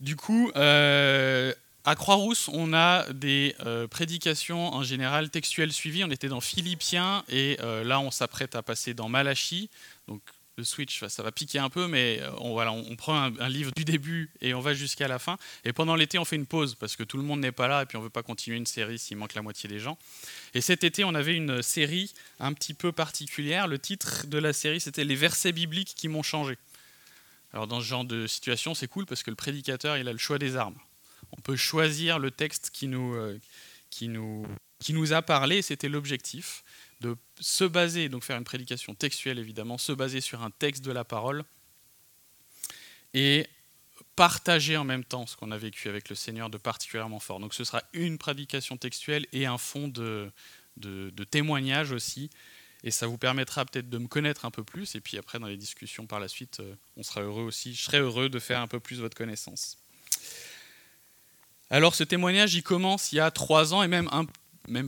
Du coup, euh, à Croix-Rousse, on a des euh, prédications en général textuelles suivies. On était dans Philippiens et euh, là, on s'apprête à passer dans Malachie. Donc, le switch, ça va piquer un peu, mais on, voilà, on prend un, livre du début et on va jusqu'à la fin. Et pendant l'été, on fait une pause parce que tout le monde n'est pas là et puis on ne veut pas continuer une série s'il manque la moitié des gens. Et cet été, on avait une série un petit peu particulière. Le titre de la série, c'était Les versets bibliques qui m'ont changé. Alors dans ce genre de situation, c'est cool parce que le prédicateur, il a le choix des armes. On peut choisir le texte qui nous, euh, qui nous, qui nous a parlé, c'était l'objectif, de se baser, donc faire une prédication textuelle évidemment, se baser sur un texte de la parole et partager en même temps ce qu'on a vécu avec le Seigneur de particulièrement fort. Donc ce sera une prédication textuelle et un fond de, de, de témoignage aussi et ça vous permettra peut-être de me connaître un peu plus. Et puis après, dans les discussions par la suite, euh, on sera heureux aussi. Je serai heureux de faire un peu plus votre connaissance. Alors ce témoignage, il commence il y a trois ans et même,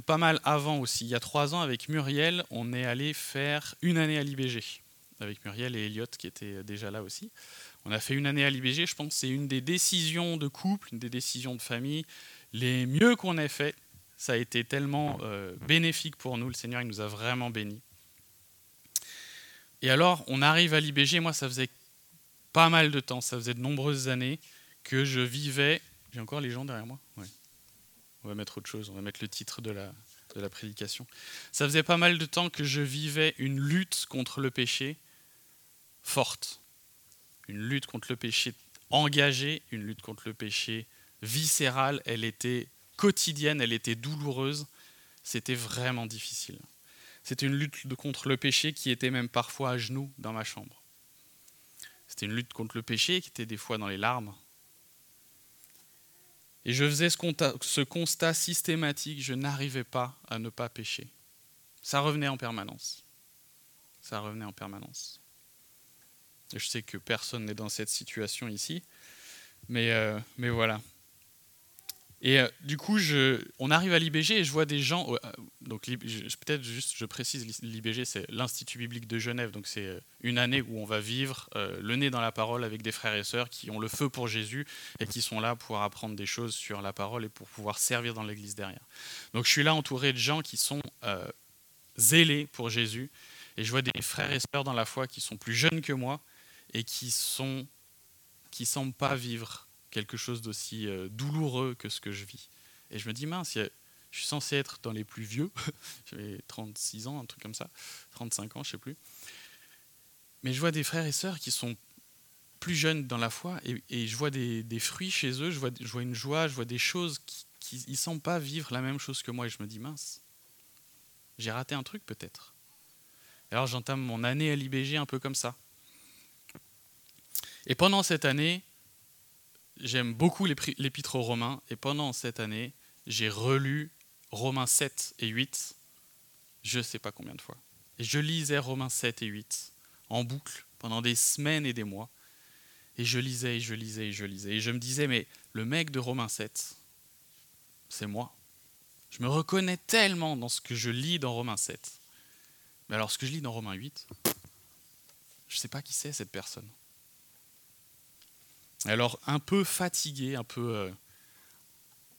pas mal avant aussi. Il y a trois ans, avec Muriel, on est allé faire une année à l'IBG. Avec Muriel et Elliot qui étaient déjà là aussi. On a fait une année à l'IBG, je pense c'est une des décisions de couple, une des décisions de famille les mieux qu'on ait fait ça a été tellement euh, bénéfique pour nous. Le Seigneur, il nous a vraiment bénis. Et alors, on arrive à l'IBG. Moi, ça faisait pas mal de temps, ça faisait de nombreuses années que je vivais. J'ai encore les gens derrière moi On va mettre autre chose, on va mettre le titre de la, de la prédication. Ça faisait pas mal de temps que je vivais une lutte contre le péché forte. Une lutte contre le péché engagée, une lutte contre le péché viscérale. Elle était quotidienne, elle était douloureuse, c'était vraiment difficile. C'était une lutte contre le péché qui était même parfois à genoux dans ma chambre. C'était une lutte contre le péché qui était des fois dans les larmes. Et je faisais ce constat, systématique, je n'arrivais pas à ne pas pécher. Ça revenait en permanence. Ça revenait en permanence. je sais que personne n'est dans cette situation ici, mais, euh, voilà. Et euh, du coup, on arrive à l'IBG et je vois des gens. Euh, donc, peut-être juste, je précise, l'IBG, c'est l'Institut biblique de Genève. Donc, c'est euh, une année où on va vivre le nez dans la parole avec des frères et sœurs qui ont le feu pour Jésus et qui sont là pour apprendre des choses sur la parole et pour pouvoir servir dans l'Église derrière. Donc, je suis là entouré de gens qui sont zélés pour Jésus et je vois des frères et sœurs dans la foi qui sont plus jeunes que moi et qui sont qui semblent pas vivre quelque chose d'aussi euh, douloureux que ce que je vis. Et je me dis, mince, je suis censé être dans les plus vieux, j'avais 36 ans, un truc comme ça, 35 ans, je sais plus. Mais je vois des frères et sœurs qui sont plus jeunes dans la foi et, je vois des, fruits chez eux, je vois, je vois, une joie, je vois des choses qui ne semblent pas vivre la même chose que moi. Et je me dis, mince, j'ai raté un truc peut-être. Alors j'entame mon année à l'IBG un peu comme ça. Et pendant cette année, j'aime beaucoup l'épître aux Romains, et pendant cette année, j'ai relu Romains 7 et 8, je ne sais pas combien de fois. Et je lisais Romains 7 et 8 en boucle pendant des semaines et des mois. Et je lisais, et je lisais, et je lisais. Et je me disais, mais le mec de Romains 7, c'est moi. Je me reconnais tellement dans ce que je lis dans Romains 7. Mais alors, ce que je lis dans Romains 8, je ne sais pas qui c'est cette personne. Alors un peu fatigué, un peu,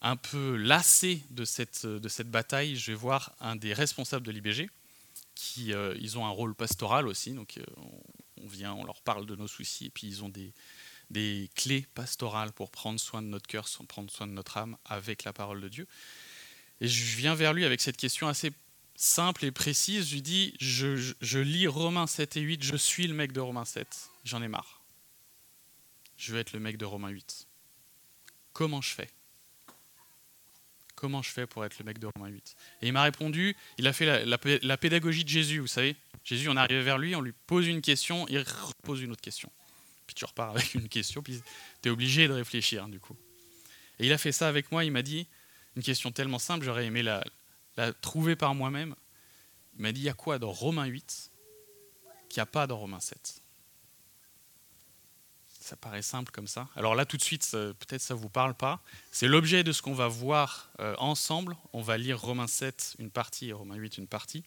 euh, lassé de cette, de cette bataille, je vais voir un des responsables de l'IBG, qui euh, ils ont un rôle pastoral aussi, donc euh, on vient, on leur parle de nos soucis, et puis ils ont des, clés pastorales pour prendre soin de notre cœur, prendre soin de notre âme avec la parole de Dieu. Et je viens vers lui avec cette question assez simple et précise. Je lui dis, je, je lis Romains 7 et 8, je suis le mec de Romains 7, j'en ai marre je veux être le mec de Romain 8. Comment je fais? Comment je fais pour être le mec de Romain 8 Et il m'a répondu, il a fait la, pédagogie de Jésus, vous savez. Jésus, on arrive vers lui, on lui pose une question, il repose une autre question. Puis tu repars avec une question, puis tu es obligé de réfléchir du coup. Et il a fait ça avec moi, il m'a dit, une question tellement simple, j'aurais aimé la, trouver par moi-même. Il m'a dit, il y a quoi dans Romain 8 qu'il n'y a pas dans Romain 7 ça paraît simple comme ça. Alors là, tout de suite, peut-être ça ne vous parle pas. C'est l'objet de ce qu'on va voir euh, ensemble. On va lire Romains 7 une partie et Romains 8 une partie.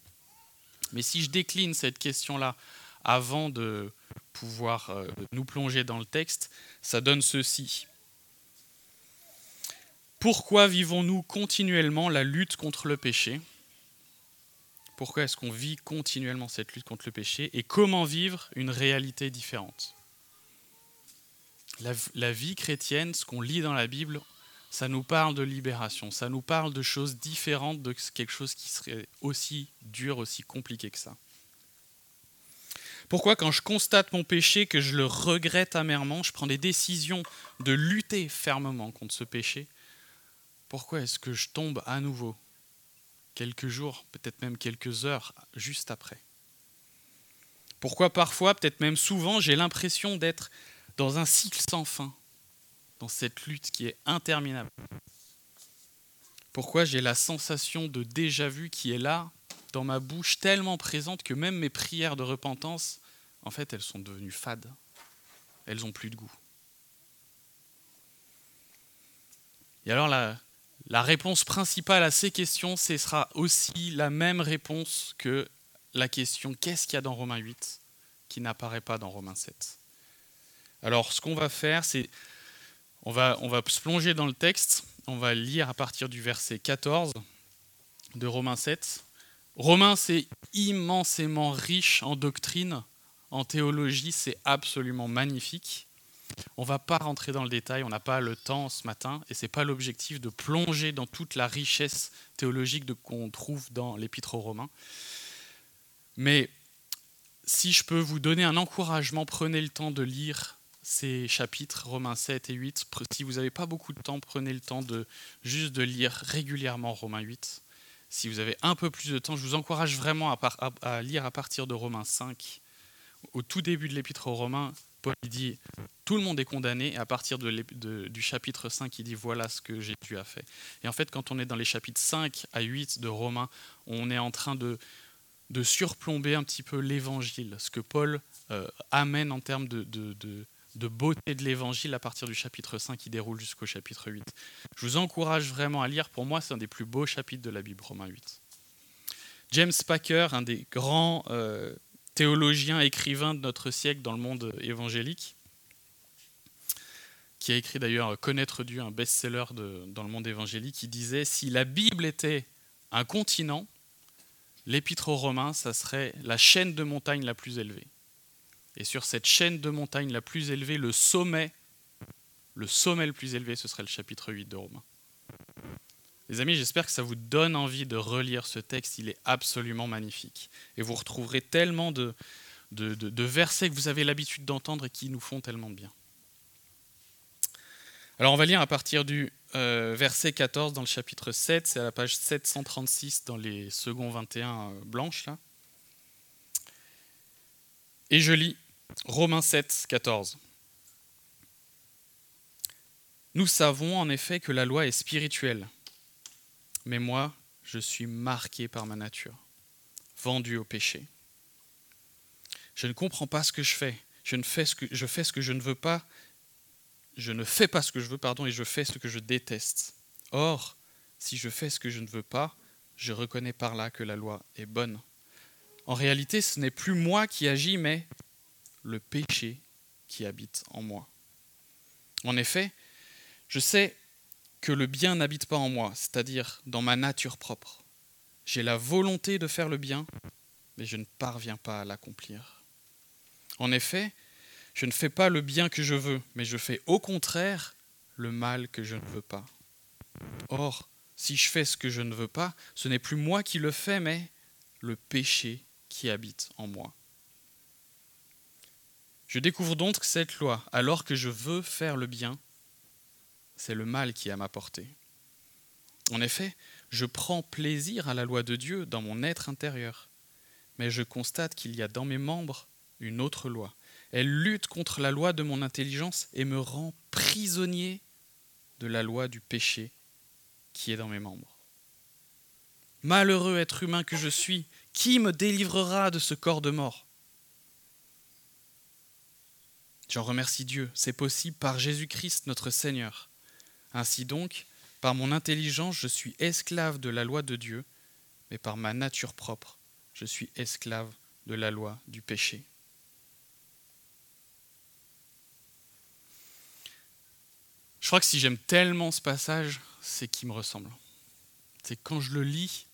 Mais si je décline cette question-là avant de pouvoir euh, nous plonger dans le texte, ça donne ceci. Pourquoi vivons-nous continuellement la lutte contre le péché? Pourquoi est-ce qu'on vit continuellement cette lutte contre le péché? Et comment vivre une réalité différente? La, vie chrétienne, ce qu'on lit dans la Bible, ça nous parle de libération, ça nous parle de choses différentes de quelque chose qui serait aussi dur, aussi compliqué que ça. Pourquoi quand je constate mon péché, que je le regrette amèrement, je prends des décisions de lutter fermement contre ce péché Pourquoi est-ce que je tombe à nouveau quelques jours, peut-être même quelques heures juste après? Pourquoi parfois, peut-être même souvent, j'ai l'impression d'être dans un cycle sans fin, dans cette lutte qui est interminable Pourquoi j'ai la sensation de déjà-vu qui est là dans ma bouche tellement présente que même mes prières de repentance, en fait, elles sont devenues fades. Elles n'ont plus de goût. Et alors la, réponse principale à ces questions, ce sera aussi la même réponse que la question qu'est-ce qu'il y a dans Romains 8 qui n'apparaît pas dans Romains 7. Alors ce qu'on va faire, c'est on va, on va se plonger dans le texte, on va lire à partir du verset 14 de Romains 7. Romains, c'est immensément riche en doctrine, en théologie, c'est absolument magnifique. On ne va pas rentrer dans le détail, on n'a pas le temps ce matin, et ce n'est pas l'objectif de plonger dans toute la richesse théologique qu'on trouve dans l'Épître aux Romains. Mais si je peux vous donner un encouragement, prenez le temps de lire ces chapitres, Romains 7 et 8. Si vous n'avez pas beaucoup de temps, prenez le temps de juste de lire régulièrement Romains 8. Si vous avez un peu plus de temps, je vous encourage vraiment à, lire à partir de Romains 5. Au tout début de l'épître aux Romains, Paul dit tout le monde est condamné, et à partir du chapitre 5, il dit voilà ce que Jésus a fait. Et en fait, quand on est dans les chapitres 5 à 8 de Romains, on est en train de, de surplomber un petit peu l'évangile, ce que Paul euh, amène en termes de, de, de beauté de l'évangile à partir du chapitre 5 qui déroule jusqu'au chapitre 8. Je vous encourage vraiment à lire, pour moi c'est un des plus beaux chapitres de la Bible, Romains 8. James Packer, un des grands euh, théologiens, écrivains de notre siècle dans le monde évangélique, qui a écrit d'ailleurs Connaître Dieu, un best-seller dans le monde évangélique, qui disait Si la Bible était un continent, l'épître aux Romains, ça serait la chaîne de montagne la plus élevée. Et sur cette chaîne de montagnes la plus élevée, le sommet, le sommet le plus élevé, ce serait le chapitre 8 de Romains. Les amis, j'espère que ça vous donne envie de relire ce texte. Il est absolument magnifique. Et vous retrouverez tellement de, de, versets que vous avez l'habitude d'entendre et qui nous font tellement de bien. Alors on va lire à partir du euh, verset 14 dans le chapitre 7, c'est à la page 736 dans les seconds 21 euh, blanches. Là. Et je lis Romains 7, 14. Nous savons en effet que la loi est spirituelle, mais moi, je suis marqué par ma nature, vendu au péché. Je ne comprends pas ce que je fais. Je, ne fais ce que, je fais ce que je ne veux pas. Je ne fais pas ce que je veux, pardon, et je fais ce que je déteste. Or, si je fais ce que je ne veux pas, je reconnais par là que la loi est bonne. En réalité, ce n'est plus moi qui agis, mais le péché qui habite en moi. En effet, je sais que le bien n'habite pas en moi, c'est-à-dire dans ma nature propre. J'ai la volonté de faire le bien, mais je ne parviens pas à l'accomplir. En effet, je ne fais pas le bien que je veux, mais je fais au contraire le mal que je ne veux pas. Or, si je fais ce que je ne veux pas, ce n'est plus moi qui le fais, mais le péché qui habite en moi. Je découvre donc cette loi, alors que je veux faire le bien, c'est le mal qui est à ma portée. En effet, je prends plaisir à la loi de Dieu dans mon être intérieur, mais je constate qu'il y a dans mes membres une autre loi. Elle lutte contre la loi de mon intelligence et me rend prisonnier de la loi du péché qui est dans mes membres. Malheureux être humain que je suis, qui me délivrera de ce corps de mort? J'en remercie Dieu, c'est possible par Jésus-Christ notre Seigneur. Ainsi donc, par mon intelligence, je suis esclave de la loi de Dieu, mais par ma nature propre, je suis esclave de la loi du péché. Je crois que si j'aime tellement ce passage, c'est qu'il me ressemble. C'est quand je le lis,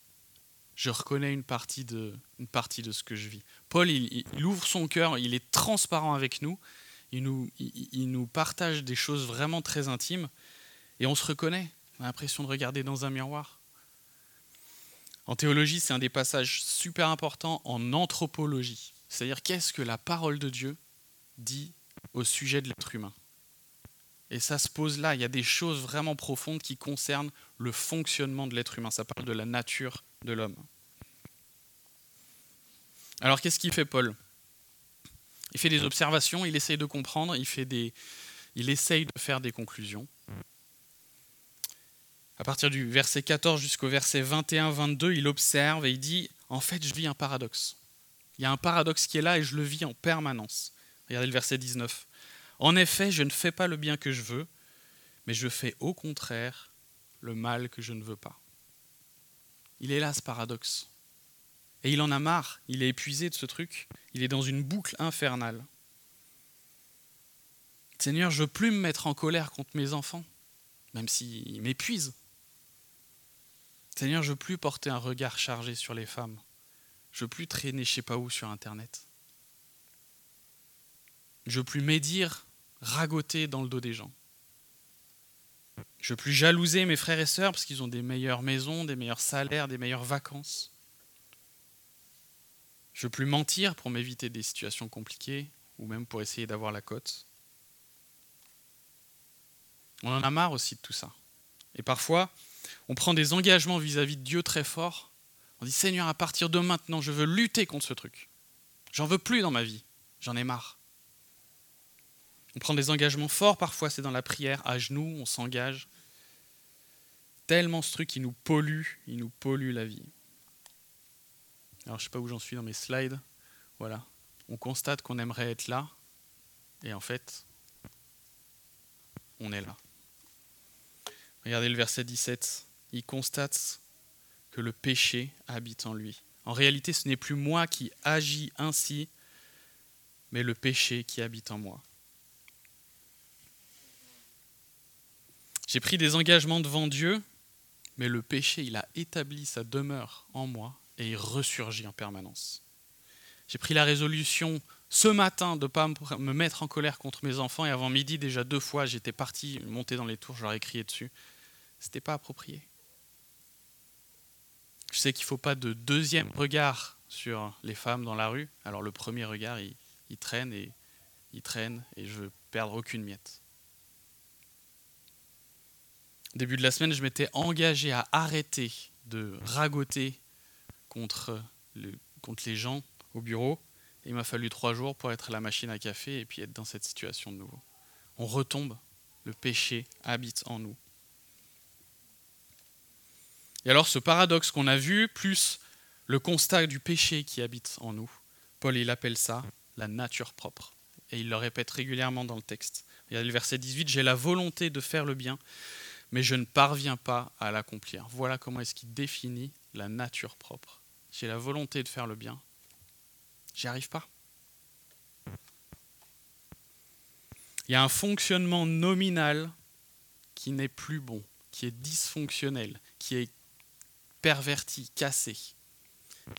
je reconnais une partie de, ce que je vis. Paul, il, ouvre son cœur, il est transparent avec nous, il nous, partage des choses vraiment très intimes, et on se reconnaît. On a l'impression de regarder dans un miroir. En théologie, c'est un des passages super importants en anthropologie. C'est-à-dire qu'est-ce que la parole de Dieu dit au sujet de l'être humain? Et ça se pose là, il y a des choses vraiment profondes qui concernent le fonctionnement de l'être humain. Ça parle de la nature de l'homme. Alors qu'est-ce qu'il fait Paul? Il fait des observations, il essaye de comprendre, il, fait des, il essaye de faire des conclusions à partir du verset 14 jusqu'au verset 21-22, il observe et il dit, en fait, je vis un paradoxe. Il y a un paradoxe qui est là et je le vis en permanence. Regardez le verset 19. En effet, je ne fais pas le bien que je veux, mais je fais au contraire le mal que je ne veux pas. Il est là ce paradoxe. Et il en a marre, il est épuisé de ce truc, il est dans une boucle infernale. Seigneur, je veux plus me mettre en colère contre mes enfants, même s'ils m'épuisent. Seigneur, je veux plus porter un regard chargé sur les femmes. Je veux plus traîner je sais pas où sur Internet. Je veux plus médire, ragoter dans le dos des gens. Je veux plus jalouser mes frères et sœurs parce qu'ils ont des meilleures maisons, des meilleurs salaires, des meilleures vacances. Je veux plus mentir pour m'éviter des situations compliquées ou même pour essayer d'avoir la cote. On en a marre aussi de tout ça. Et parfois, on prend des engagements vis-à-vis de Dieu très forts. On dit Seigneur, à partir de maintenant, je veux lutter contre ce truc. J'en veux plus dans ma vie. J'en ai marre. On prend des engagements forts, parfois c'est dans la prière, à genoux, on s'engage. Tellement ce truc, il nous pollue, il nous pollue la vie. Alors je ne sais pas où j'en suis dans mes slides. Voilà. On constate qu'on aimerait être là, et en fait, on est là. Regardez le verset 17. Il constate que le péché habite en lui. En réalité, ce n'est plus moi qui agis ainsi, mais le péché qui habite en moi. J'ai pris des engagements devant Dieu, mais le péché, il a établi sa demeure en moi et il ressurgit en permanence. J'ai pris la résolution ce matin de ne pas me mettre en colère contre mes enfants et avant midi déjà deux fois j'étais parti monter dans les tours, je leur ai crié dessus. C'était pas approprié. Je sais qu'il ne faut pas de deuxième regard sur les femmes dans la rue. Alors le premier regard, il, traîne et il traîne et je veux perdre aucune miette. début de la semaine, je m'étais engagé à arrêter de ragoter contre, les gens au bureau. il m'a fallu trois jours pour être à la machine à café et puis être dans cette situation de nouveau. On retombe, le péché habite en nous. Et alors ce paradoxe qu'on a vu, plus le constat du péché qui habite en nous, Paul il appelle ça la nature propre. Et il le répète régulièrement dans le texte. Il y a le verset 18, j'ai la volonté de faire le bien, mais je ne parviens pas à l'accomplir. Voilà comment est-ce qu'il définit la nature propre. J'ai la volonté de faire le bien, j'y arrive pas. Il y a un fonctionnement nominal qui n'est plus bon, qui est dysfonctionnel, qui est perverti, cassé.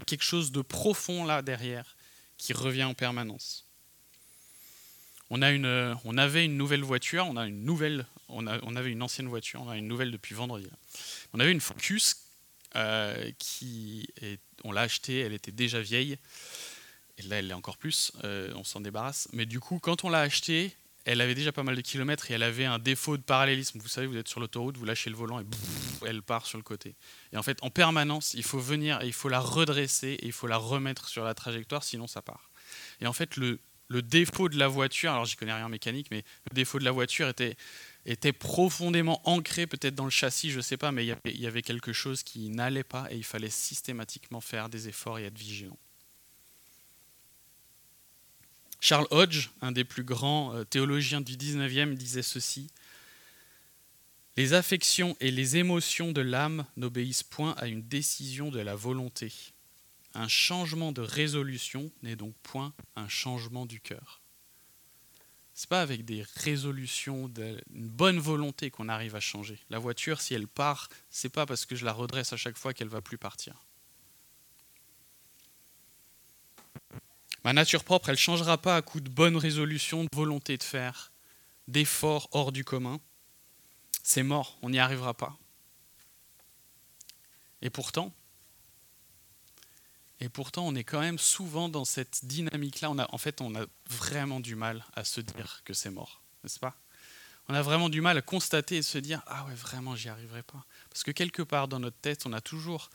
Quelque chose de profond là derrière qui revient en permanence. On, a une, on avait une nouvelle voiture, on a une nouvelle, on, on avait une ancienne voiture, on a une nouvelle depuis vendredi. On avait une Focus euh, qui est, on l'a achetée, elle était déjà vieille, et là elle l'est encore plus, euh, on s'en débarrasse. Mais du coup, quand on l'a achetée, elle avait déjà pas mal de kilomètres et elle avait un défaut de parallélisme. Vous savez, vous êtes sur l'autoroute, vous lâchez le volant et elle part sur le côté. Et en fait, en permanence, il faut venir et il faut la redresser et il faut la remettre sur la trajectoire, sinon ça part. Et en fait, le, défaut de la voiture, alors j'y connais rien en mécanique, mais le défaut de la voiture était, était profondément ancré peut-être dans le châssis, je ne sais pas, mais il y avait quelque chose qui n'allait pas et il fallait systématiquement faire des efforts et être vigilant. Charles Hodge, un des plus grands euh, théologiens du 19e, disait ceci Les affections et les émotions de l'âme n'obéissent point à une décision de la volonté. Un changement de résolution n'est donc point un changement du cœur. c'est pas avec des résolutions, une bonne volonté qu'on arrive à changer. La voiture, si elle part, c'est pas parce que je la redresse à chaque fois qu'elle va plus partir. Ma nature propre, elle ne changera pas à coup de bonnes résolutions, de volonté de faire, d'efforts hors du commun. C'est mort, on n'y arrivera pas. Et pourtant, et pourtant, on est quand même souvent dans cette dynamique-là. en fait, on a vraiment du mal à se dire que c'est mort, n'est-ce pas? On a vraiment du mal à constater et se dire Ah ouais, vraiment, j'y arriverai pas. Parce que quelque part dans notre tête, on a toujours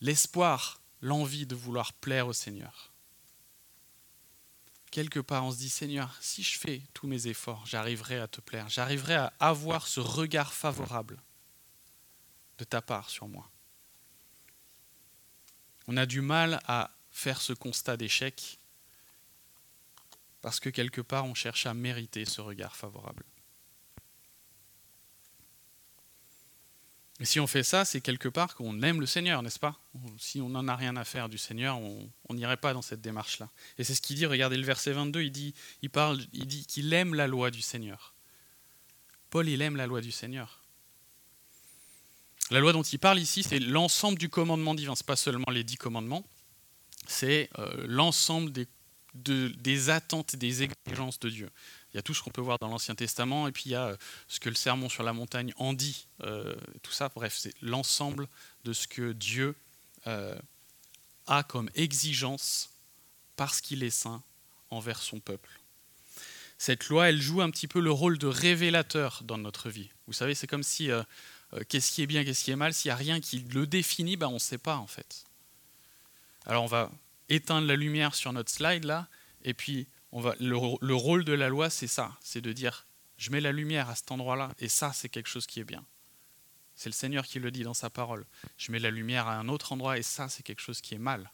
l'espoir, l'envie de vouloir plaire au Seigneur. Quelque part, on se dit Seigneur, si je fais tous mes efforts, j'arriverai à te plaire, j'arriverai à avoir ce regard favorable de ta part sur moi on a du mal à faire ce constat d'échec parce que quelque part on cherche à mériter ce regard favorable. Et si on fait ça, c'est quelque part qu'on aime le Seigneur, n'est-ce pas? Si on n'en a rien à faire du Seigneur, on n'irait pas dans cette démarche-là. Et c'est ce qu'il dit, regardez le verset 22, il dit il il dit qu'il aime la loi du Seigneur. Paul, il aime la loi du Seigneur. La loi dont il parle ici, c'est l'ensemble du commandement divin. Ce pas seulement les dix commandements, c'est euh, l'ensemble des, des attentes et des exigences de Dieu. Il y a tout ce qu'on peut voir dans l'Ancien Testament, et puis il y a euh, ce que le sermon sur la montagne en dit, euh, tout ça. Bref, c'est l'ensemble de ce que Dieu a comme exigence parce qu'il est saint envers son peuple. Cette loi, elle joue un petit peu le rôle de révélateur dans notre vie. Vous savez, c'est comme si qu'est-ce qui est bien, qu'est-ce qui est mal, s'il n'y a rien qui le définit, ben on ne sait pas en fait. Alors on va éteindre la lumière sur notre slide là, et puis on va, le, le rôle de la loi, c'est ça, c'est de dire, je mets la lumière à cet endroit-là, et ça, c'est quelque chose qui est bien. C'est le Seigneur qui le dit dans sa parole. Je mets la lumière à un autre endroit, et ça, c'est quelque chose qui est mal.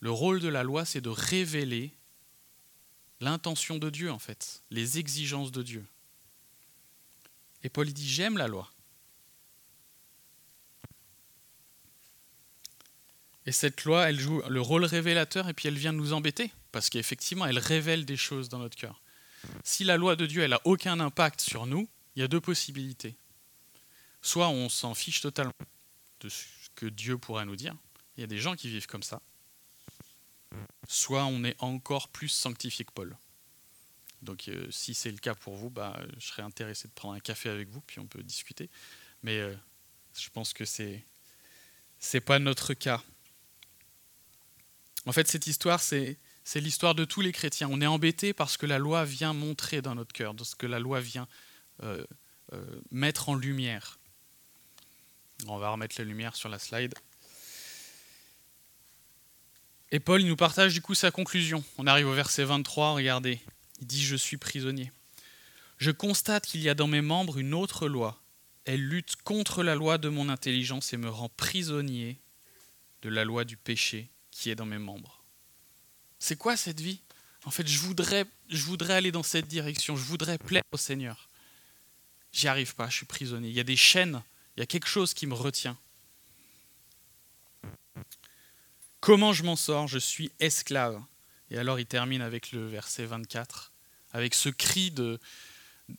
Le rôle de la loi, c'est de révéler l'intention de Dieu, en fait, les exigences de Dieu. Et Paul dit, j'aime la loi. Et cette loi, elle joue le rôle révélateur et puis elle vient nous embêter, parce qu'effectivement, elle révèle des choses dans notre cœur. Si la loi de Dieu, elle n'a aucun impact sur nous, il y a deux possibilités. Soit on s'en fiche totalement de ce que Dieu pourrait nous dire, il y a des gens qui vivent comme ça. Soit on est encore plus sanctifié que Paul. Donc euh, si c'est le cas pour vous, bah, je serais intéressé de prendre un café avec vous, puis on peut discuter. Mais euh, je pense que c'est c'est pas notre cas. En fait, cette histoire, c'est c'est l'histoire de tous les chrétiens. On est embêté parce que la loi vient montrer dans notre cœur, ce que la loi vient euh, mettre en lumière. On va remettre la lumière sur la slide. Et Paul il nous partage du coup sa conclusion. On arrive au verset 23, regardez. Il dit Je suis prisonnier. Je constate qu'il y a dans mes membres une autre loi. Elle lutte contre la loi de mon intelligence et me rend prisonnier de la loi du péché qui est dans mes membres. C'est quoi cette vie? En fait, je voudrais, je voudrais aller dans cette direction, je voudrais plaire au Seigneur. J'y arrive pas, je suis prisonnier. Il y a des chaînes, il y a quelque chose qui me retient. Comment je m'en sors? Je suis esclave. Et alors il termine avec le verset 24 avec ce cri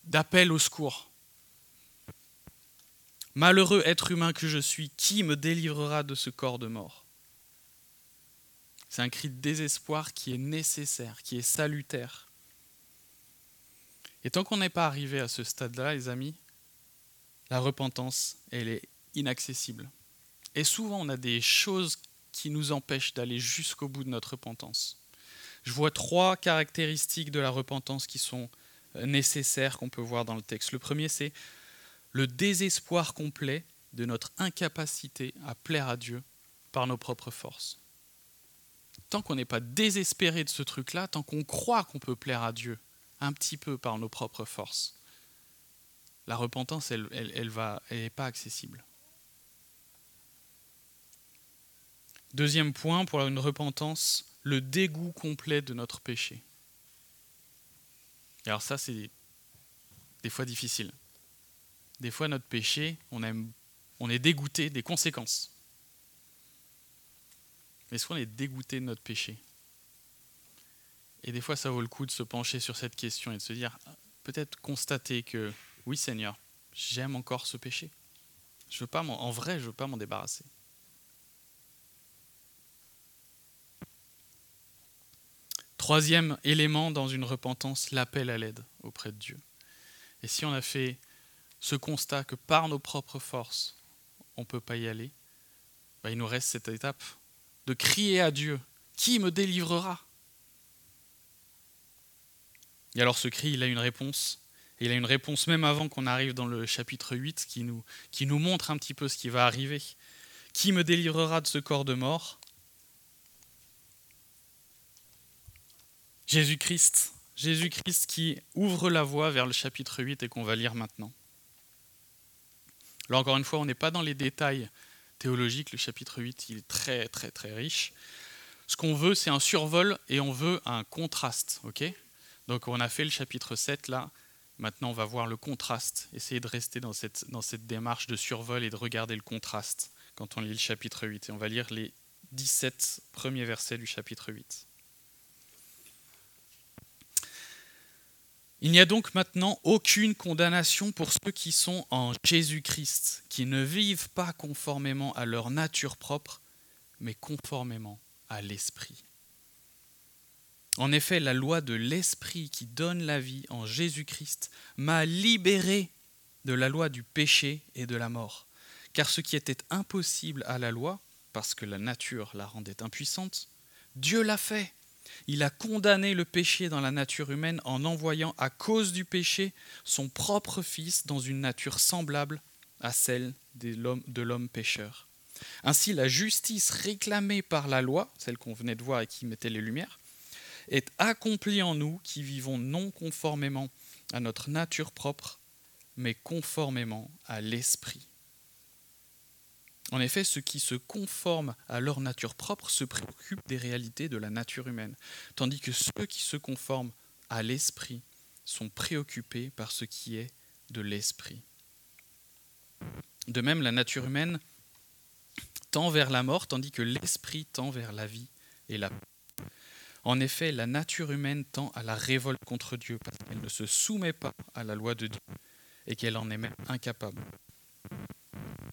d'appel au secours. Malheureux être humain que je suis, qui me délivrera de ce corps de mort? C'est un cri de désespoir qui est nécessaire, qui est salutaire. Et tant qu'on n'est pas arrivé à ce stade-là, les amis, la repentance, elle est inaccessible. Et souvent, on a des choses qui nous empêchent d'aller jusqu'au bout de notre repentance je vois trois caractéristiques de la repentance qui sont euh, nécessaires qu'on peut voir dans le texte. Le premier, c'est le désespoir complet de notre incapacité à plaire à Dieu par nos propres forces. Tant qu'on n'est pas désespéré de ce truc-là, tant qu'on croit qu'on peut plaire à Dieu un petit peu par nos propres forces, la repentance, elle, elle, elle n'est pas accessible. Deuxième point, pour une repentance le dégoût complet de notre péché. alors ça, c'est des fois difficile. Des fois, notre péché, on, aime, on est dégoûté des conséquences. Est-ce qu'on est dégoûté de notre péché? Et des fois, ça vaut le coup de se pencher sur cette question et de se dire, peut-être constater que, oui Seigneur, j'aime encore ce péché. Je veux pas en vrai, je veux pas m'en débarrasser. Troisième élément dans une repentance, l'appel à l'aide auprès de Dieu. Et si on a fait ce constat que par nos propres forces, on ne peut pas y aller, bah, il nous reste cette étape de crier à Dieu, qui me délivrera? Et alors ce cri, il a une réponse, et il a une réponse même avant qu'on arrive dans le chapitre 8 qui nous, qui nous montre un petit peu ce qui va arriver. Qui me délivrera de ce corps de mort? Jésus-Christ, Jésus-Christ qui ouvre la voie vers le chapitre 8 et qu'on va lire maintenant. Là encore une fois, on n'est pas dans les détails théologiques, le chapitre 8 il est très très très riche. Ce qu'on veut, c'est un survol et on veut un contraste. Donc on a fait le chapitre 7 là, maintenant on va voir le contraste, essayer de rester dans cette, dans cette démarche de survol et de regarder le contraste quand on lit le chapitre 8. Et on va lire les 17 premiers versets du chapitre 8. Il n'y a donc maintenant aucune condamnation pour ceux qui sont en Jésus-Christ, qui ne vivent pas conformément à leur nature propre, mais conformément à l'Esprit. En effet, la loi de l'Esprit qui donne la vie en Jésus-Christ m'a libéré de la loi du péché et de la mort. Car ce qui était impossible à la loi, parce que la nature la rendait impuissante, Dieu l'a fait il a condamné le péché dans la nature humaine en envoyant à cause du péché son propre Fils dans une nature semblable à celle de l'homme pécheur. Ainsi, la justice réclamée par la loi, celle qu'on venait de voir et qui mettait les lumières, est accomplie en nous qui vivons non conformément à notre nature propre, mais conformément à l'Esprit. En effet, ceux qui se conforment à leur nature propre se préoccupent des réalités de la nature humaine, tandis que ceux qui se conforment à l'esprit sont préoccupés par ce qui est de l'esprit. De même, la nature humaine tend vers la mort, tandis que l'esprit tend vers la vie et la paix. En effet, la nature humaine tend à la révolte contre Dieu, parce qu'elle ne se soumet pas à la loi de Dieu et qu'elle en est même incapable.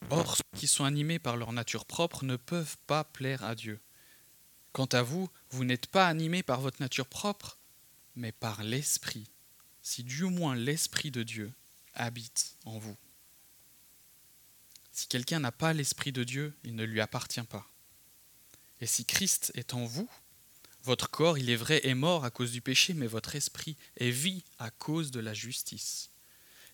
Or, ceux qui sont animés par leur nature propre ne peuvent pas plaire à Dieu. Quant à vous, vous n'êtes pas animés par votre nature propre, mais par l'Esprit, si du moins l'Esprit de Dieu habite en vous. Si quelqu'un n'a pas l'Esprit de Dieu, il ne lui appartient pas. Et si Christ est en vous, votre corps, il est vrai, est mort à cause du péché, mais votre esprit est vie à cause de la justice.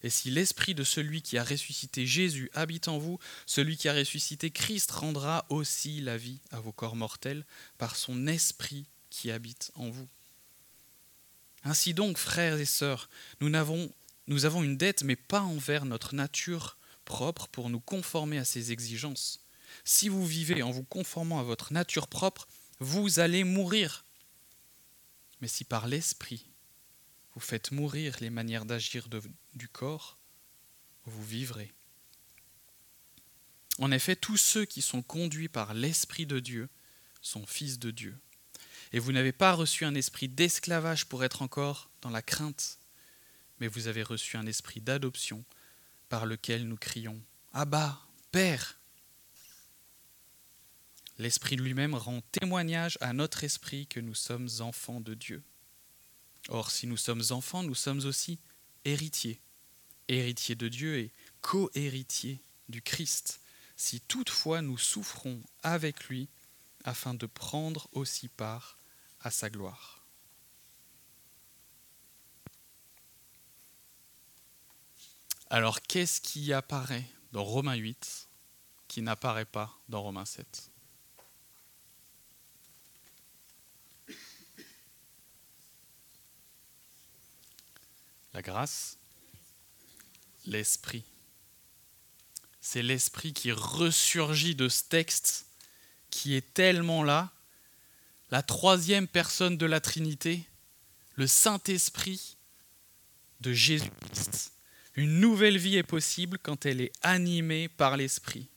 Et si l'esprit de celui qui a ressuscité Jésus habite en vous, celui qui a ressuscité Christ rendra aussi la vie à vos corps mortels par son esprit qui habite en vous. Ainsi donc, frères et sœurs, nous avons, une dette, mais pas envers notre nature propre pour nous conformer à ses exigences. Si vous vivez en vous conformant à votre nature propre, vous allez mourir. Mais si par l'esprit vous faites mourir les manières d'agir du corps, vous vivrez. En effet, tous ceux qui sont conduits par l'Esprit de Dieu sont fils de Dieu. Et vous n'avez pas reçu un esprit d'esclavage pour être encore dans la crainte, mais vous avez reçu un esprit d'adoption par lequel nous crions Abba, Père. L'Esprit lui-même rend témoignage à notre esprit que nous sommes enfants de Dieu. Or, si nous sommes enfants, nous sommes aussi héritiers, héritiers de Dieu et co-héritiers du Christ, si toutefois nous souffrons avec lui afin de prendre aussi part à sa gloire. Alors, qu'est-ce qui apparaît dans Romains 8 qui n'apparaît pas dans Romains 7 La grâce, l'esprit. C'est l'esprit qui ressurgit de ce texte qui est tellement là. La troisième personne de la Trinité, le Saint-Esprit de Jésus-Christ. Une nouvelle vie est possible quand elle est animée par l'Esprit.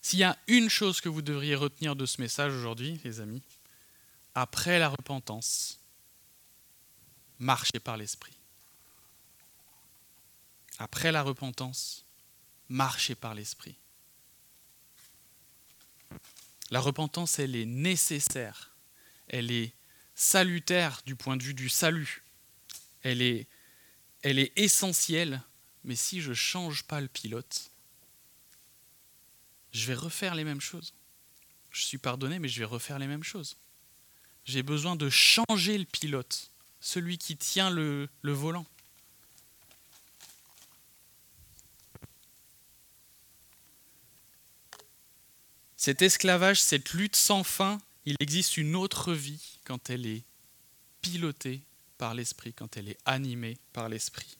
S'il y a une chose que vous devriez retenir de ce message aujourd'hui, les amis, après la repentance, marchez par l'Esprit. Après la repentance, marchez par l'Esprit. La repentance, elle est nécessaire, elle est salutaire du point de vue du salut, elle est, elle est essentielle, mais si je ne change pas le pilote, je vais refaire les mêmes choses. Je suis pardonné, mais je vais refaire les mêmes choses. J'ai besoin de changer le pilote, celui qui tient le, volant. Cet esclavage, cette lutte sans fin, il existe une autre vie quand elle est pilotée par l'Esprit, quand elle est animée par l'Esprit.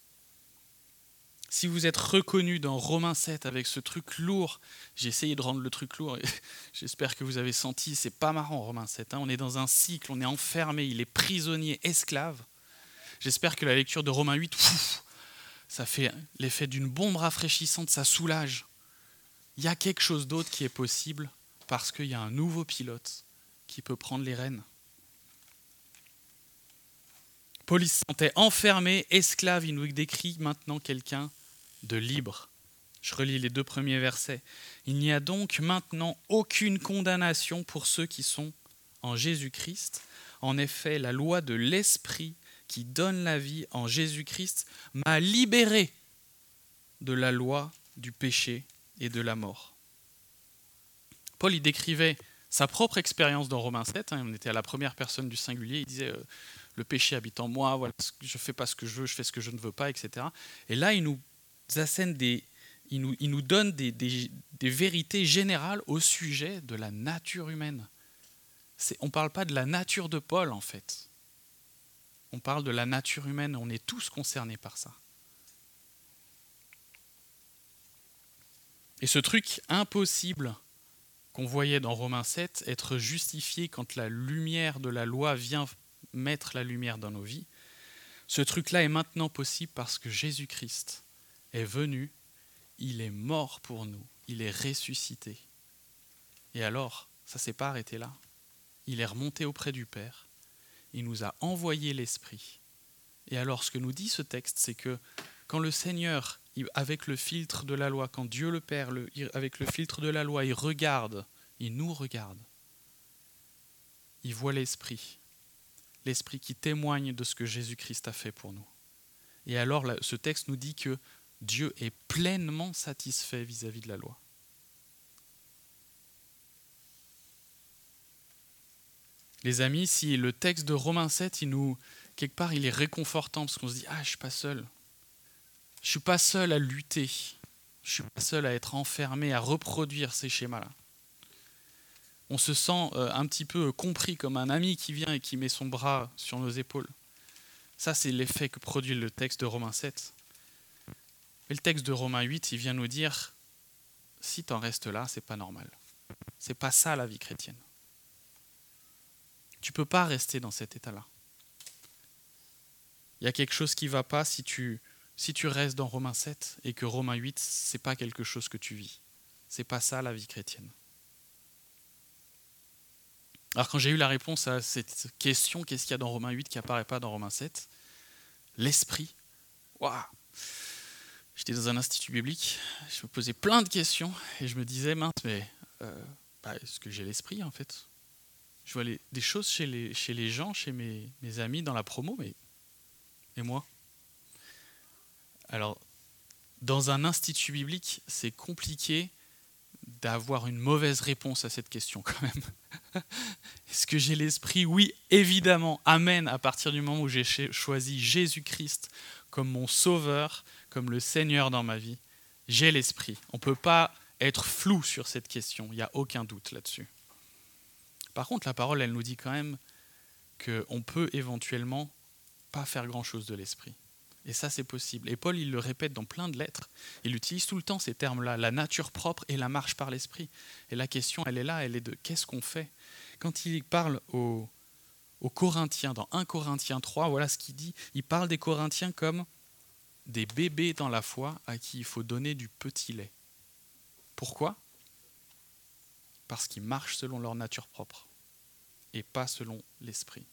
Si vous êtes reconnu dans Romains 7 avec ce truc lourd, j'ai essayé de rendre le truc lourd, j'espère que vous avez senti, c'est pas marrant Romains 7, hein. on est dans un cycle, on est enfermé, il est prisonnier, esclave. J'espère que la lecture de Romains 8, ça fait l'effet d'une bombe rafraîchissante, ça soulage. Il y a quelque chose d'autre qui est possible parce qu'il y a un nouveau pilote qui peut prendre les rênes. Paul se sentait enfermé, esclave, il nous décrit maintenant quelqu'un de libre. Je relis les deux premiers versets. Il n'y a donc maintenant aucune condamnation pour ceux qui sont en Jésus-Christ. En effet, la loi de l'Esprit qui donne la vie en Jésus-Christ m'a libéré de la loi du péché et de la mort. Paul y décrivait sa propre expérience dans Romains 7. Hein. on était à la première personne du singulier. Il disait euh, Le péché habite en moi, voilà, je ne fais pas ce que je veux, je fais ce que je ne veux pas, etc. Et là, il nous Il nous, donne des, des, des, vérités générales au sujet de la nature humaine. On ne parle pas de la nature de Paul, en fait. On parle de la nature humaine. On est tous concernés par ça. Et ce truc impossible qu'on voyait dans Romains 7, être justifié quand la lumière de la loi vient mettre la lumière dans nos vies, ce truc-là est maintenant possible parce que Jésus-Christ est venu, il est mort pour nous, il est ressuscité. Et alors, ça ne s'est pas arrêté là. Il est remonté auprès du Père, il nous a envoyé l'Esprit. Et alors, ce que nous dit ce texte, c'est que quand le Seigneur avec le filtre de la loi, quand Dieu le Père, avec le filtre de la loi, il regarde, il nous regarde, il voit l'Esprit, l'Esprit qui témoigne de ce que Jésus-Christ a fait pour nous. Et alors ce texte nous dit que Dieu est pleinement satisfait vis-à-vis de la loi. Les amis, si le texte de Romains 7, il nous, quelque part, il est réconfortant parce qu'on se dit Ah, je suis pas seul. Je ne suis pas seul à lutter. Je ne suis pas seul à être enfermé, à reproduire ces schémas-là. On se sent euh, un petit peu compris comme un ami qui vient et qui met son bras sur nos épaules. Ça, c'est l'effet que produit le texte de Romains 7. Et le texte de Romains 8, il vient nous dire si tu en restes là, c'est pas normal. C'est pas ça la vie chrétienne. Tu peux pas rester dans cet état-là. Il y a quelque chose qui va pas si tu si tu restes dans Romains 7 et que Romains 8, c'est pas quelque chose que tu vis. C'est pas ça la vie chrétienne. Alors quand j'ai eu la réponse à cette question, qu'est-ce qu'il y a dans Romains 8 qui apparaît pas dans Romains 7 L'esprit. Waouh J'étais dans un institut biblique, je me posais plein de questions et je me disais, mince, mais euh, bah, est-ce que j'ai l'esprit en fait? Je vois des choses chez les, gens, chez mes, mes amis dans la promo, mais et moi? Alors, dans un institut biblique, c'est compliqué d'avoir une mauvaise réponse à cette question quand même. Est-ce que j'ai l'esprit? Oui, évidemment. Amen. À partir du moment où j'ai choisi Jésus-Christ comme mon sauveur, comme le Seigneur dans ma vie, j'ai l'esprit. On ne peut pas être flou sur cette question. Il n'y a aucun doute là-dessus. Par contre, la parole, elle nous dit quand même qu'on peut éventuellement pas faire grand-chose de l'esprit. Et ça, c'est possible. Et Paul, il le répète dans plein de lettres. Il utilise tout le temps ces termes-là, la nature propre et la marche par l'esprit. Et la question, elle est là, elle est de qu'est-ce qu'on fait? Quand il parle aux, aux Corinthiens, dans 1 Corinthiens 3, voilà ce qu'il dit. Il parle des Corinthiens comme des bébés dans la foi à qui il faut donner du petit lait. Pourquoi? Parce qu'ils marchent selon leur nature propre. et pas selon l'esprit.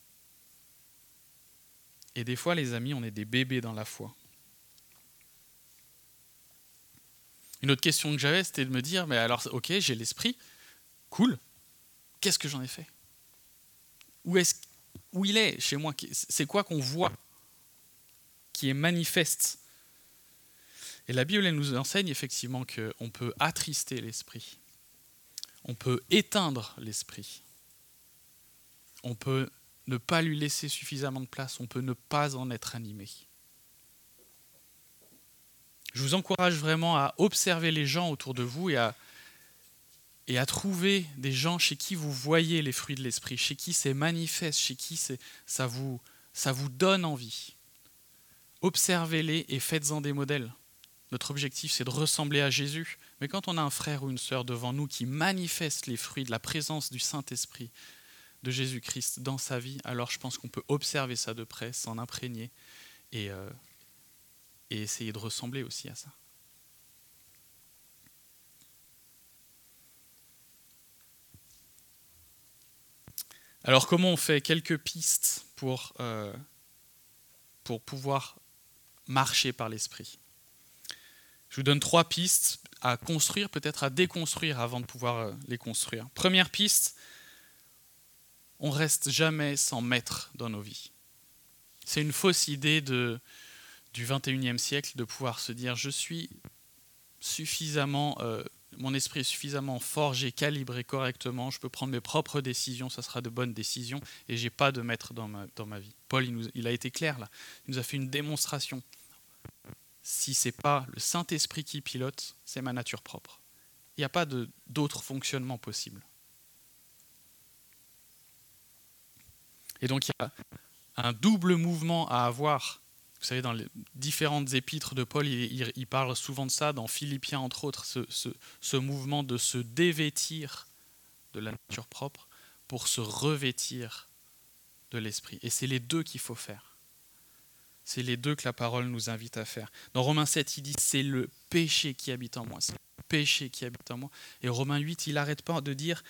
Et des fois, les amis, on est des bébés dans la foi. Une autre question que j'avais, c'était de me dire, mais alors, ok, j'ai l'esprit, cool, qu'est-ce que j'en ai fait? Où, est où il est chez moi? C'est quoi qu'on voit qui est manifeste? Et la Bible elle nous enseigne effectivement qu'on peut attrister l'esprit, on peut éteindre l'esprit, on peut ne pas lui laisser suffisamment de place, on peut ne pas en être animé. Je vous encourage vraiment à observer les gens autour de vous et à, et à trouver des gens chez qui vous voyez les fruits de l'esprit, chez qui c'est manifeste, chez qui ça vous, ça vous donne envie. Observez-les et faites-en des modèles. Notre objectif, c'est de ressembler à Jésus. Mais quand on a un frère ou une sœur devant nous qui manifeste les fruits de la présence du Saint-Esprit, de Jésus-Christ dans sa vie, alors je pense qu'on peut observer ça de près, s'en imprégner et, euh, essayer de ressembler aussi à ça. Alors comment on fait quelques pistes pour, euh, pour pouvoir marcher par l'esprit? Je vous donne trois pistes à construire, peut-être à déconstruire avant de pouvoir euh, les construire. Première piste, on reste jamais sans maître dans nos vies. C'est une fausse idée du 21e siècle de pouvoir se dire je suis suffisamment euh, mon esprit est suffisamment forgé, calibré correctement, je peux prendre mes propres décisions, ça sera de bonnes décisions, et j'ai pas de maître dans ma, dans ma vie. Paul, il, il, a été clair là, il nous a fait une démonstration. Si c'est pas le Saint-Esprit qui pilote, c'est ma nature propre. Il n'y a pas d'autre fonctionnement possible. Et donc il y a un double mouvement à avoir vous savez, dans les différentes épîtres de Paul, il, parle souvent de ça, dans Philippiens entre autres, ce, mouvement de se dévêtir de la nature propre pour se revêtir de l'esprit. Et c'est les deux qu'il faut faire. C'est les deux que la parole nous invite à faire. Dans Romains 7, il dit c'est le péché qui habite en moi. C'est le péché qui habite en moi. Et Romains 8, il n'arrête pas de dire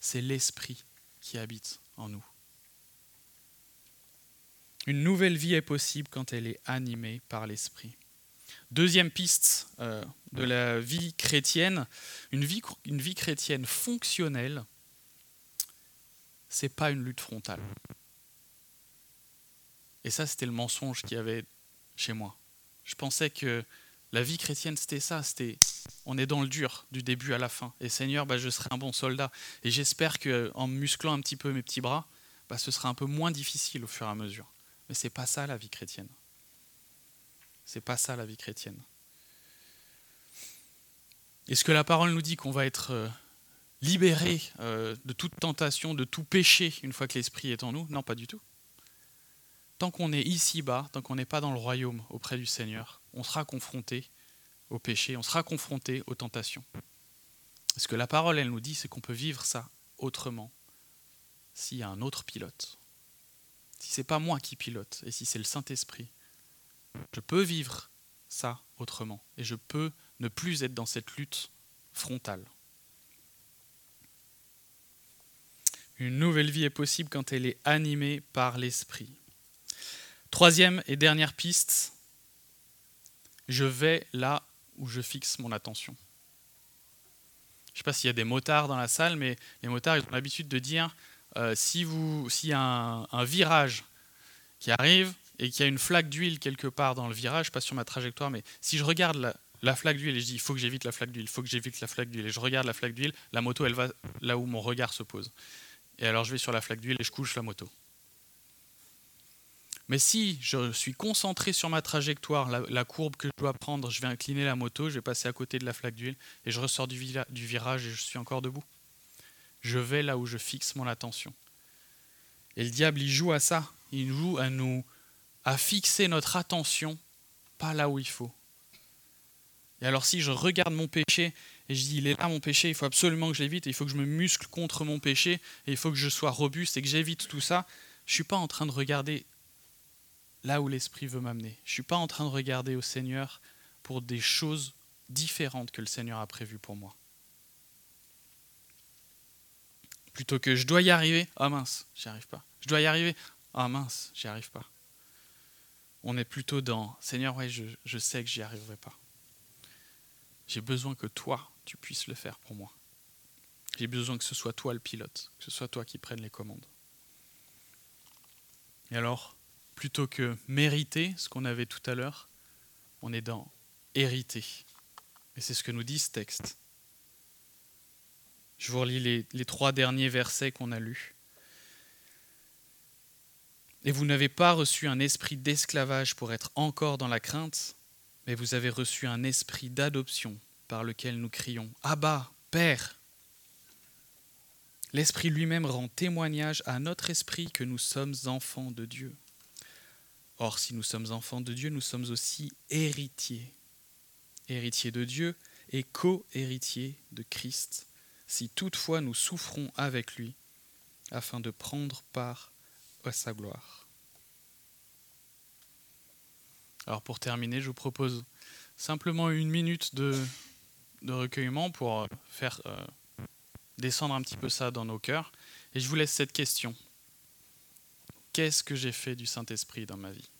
c'est l'esprit qui habite en nous. Une nouvelle vie est possible quand elle est animée par l'Esprit. Deuxième piste euh, de la vie chrétienne, une vie, une vie chrétienne fonctionnelle, c'est pas une lutte frontale. Et ça, c'était le mensonge qu'il y avait chez moi. Je pensais que la vie chrétienne, c'était ça, c'était on est dans le dur du début à la fin. Et Seigneur, bah, je serai un bon soldat. Et j'espère qu'en musclant un petit peu mes petits bras, bah, ce sera un peu moins difficile au fur et à mesure. Mais c'est pas ça la vie chrétienne. C'est pas ça la vie chrétienne. Est-ce que la parole nous dit qu'on va être euh, libéré euh, de toute tentation, de tout péché une fois que l'Esprit est en nous Non, pas du tout. Tant qu'on est ici-bas, tant qu'on n'est pas dans le royaume auprès du Seigneur, on sera confronté au péché, on sera confronté aux tentations. Ce que la parole, elle nous dit, c'est qu'on peut vivre ça autrement s'il y a un autre pilote si c'est pas moi qui pilote et si c'est le Saint-Esprit, je peux vivre ça autrement et je peux ne plus être dans cette lutte frontale. Une nouvelle vie est possible quand elle est animée par l'Esprit. Troisième et dernière piste, je vais là où je fixe mon attention. Je ne sais pas s'il y a des motards dans la salle, mais les motards ont l'habitude de dire euh, si s'il y a un, virage qui arrive et qu'il y a une flaque d'huile quelque part dans le virage, pas sur ma trajectoire, mais si je regarde la, flaque d'huile et je dis il faut que j'évite la flaque d'huile, il faut que j'évite la flaque d'huile, et je regarde la flaque d'huile, la moto elle va là où mon regard se pose. Et alors je vais sur la flaque d'huile et je couche la moto. Mais si je suis concentré sur ma trajectoire, la, courbe que je dois prendre, je vais incliner la moto, je vais passer à côté de la flaque d'huile et je ressors du virage et je suis encore debout je vais là où je fixe mon attention. Et le diable, il joue à ça. Il joue à nous, à fixer notre attention pas là où il faut. Et alors si je regarde mon péché et je dis, il est là mon péché, il faut absolument que j'évite, il faut que je me muscle contre mon péché, et il faut que je sois robuste et que j'évite tout ça, je ne suis pas en train de regarder là où l'Esprit veut m'amener. Je ne suis pas en train de regarder au Seigneur pour des choses différentes que le Seigneur a prévues pour moi. Plutôt que je dois y arriver, ah mince, j'y arrive pas. Je dois y arriver, ah mince, j'y arrive pas. On est plutôt dans Seigneur, ouais, je, je sais que j'y arriverai pas. J'ai besoin que toi, tu puisses le faire pour moi. J'ai besoin que ce soit toi le pilote, que ce soit toi qui prenne les commandes. Et alors, plutôt que mériter ce qu'on avait tout à l'heure, on est dans hériter. Et c'est ce que nous dit ce texte. Je vous relis les, trois derniers versets qu'on a lus. Et vous n'avez pas reçu un esprit d'esclavage pour être encore dans la crainte, mais vous avez reçu un esprit d'adoption par lequel nous crions Abba, Père. L'Esprit lui-même rend témoignage à notre esprit que nous sommes enfants de Dieu. Or, si nous sommes enfants de Dieu, nous sommes aussi héritiers. Héritiers de Dieu et co-héritiers de Christ, si toutefois nous souffrons avec lui, afin de prendre part à sa gloire. Alors pour terminer, je vous propose simplement une minute de, recueillement pour faire euh, descendre un petit peu ça dans nos cœurs. Et je vous laisse cette question. Qu'est-ce que j'ai fait du Saint-Esprit dans ma vie?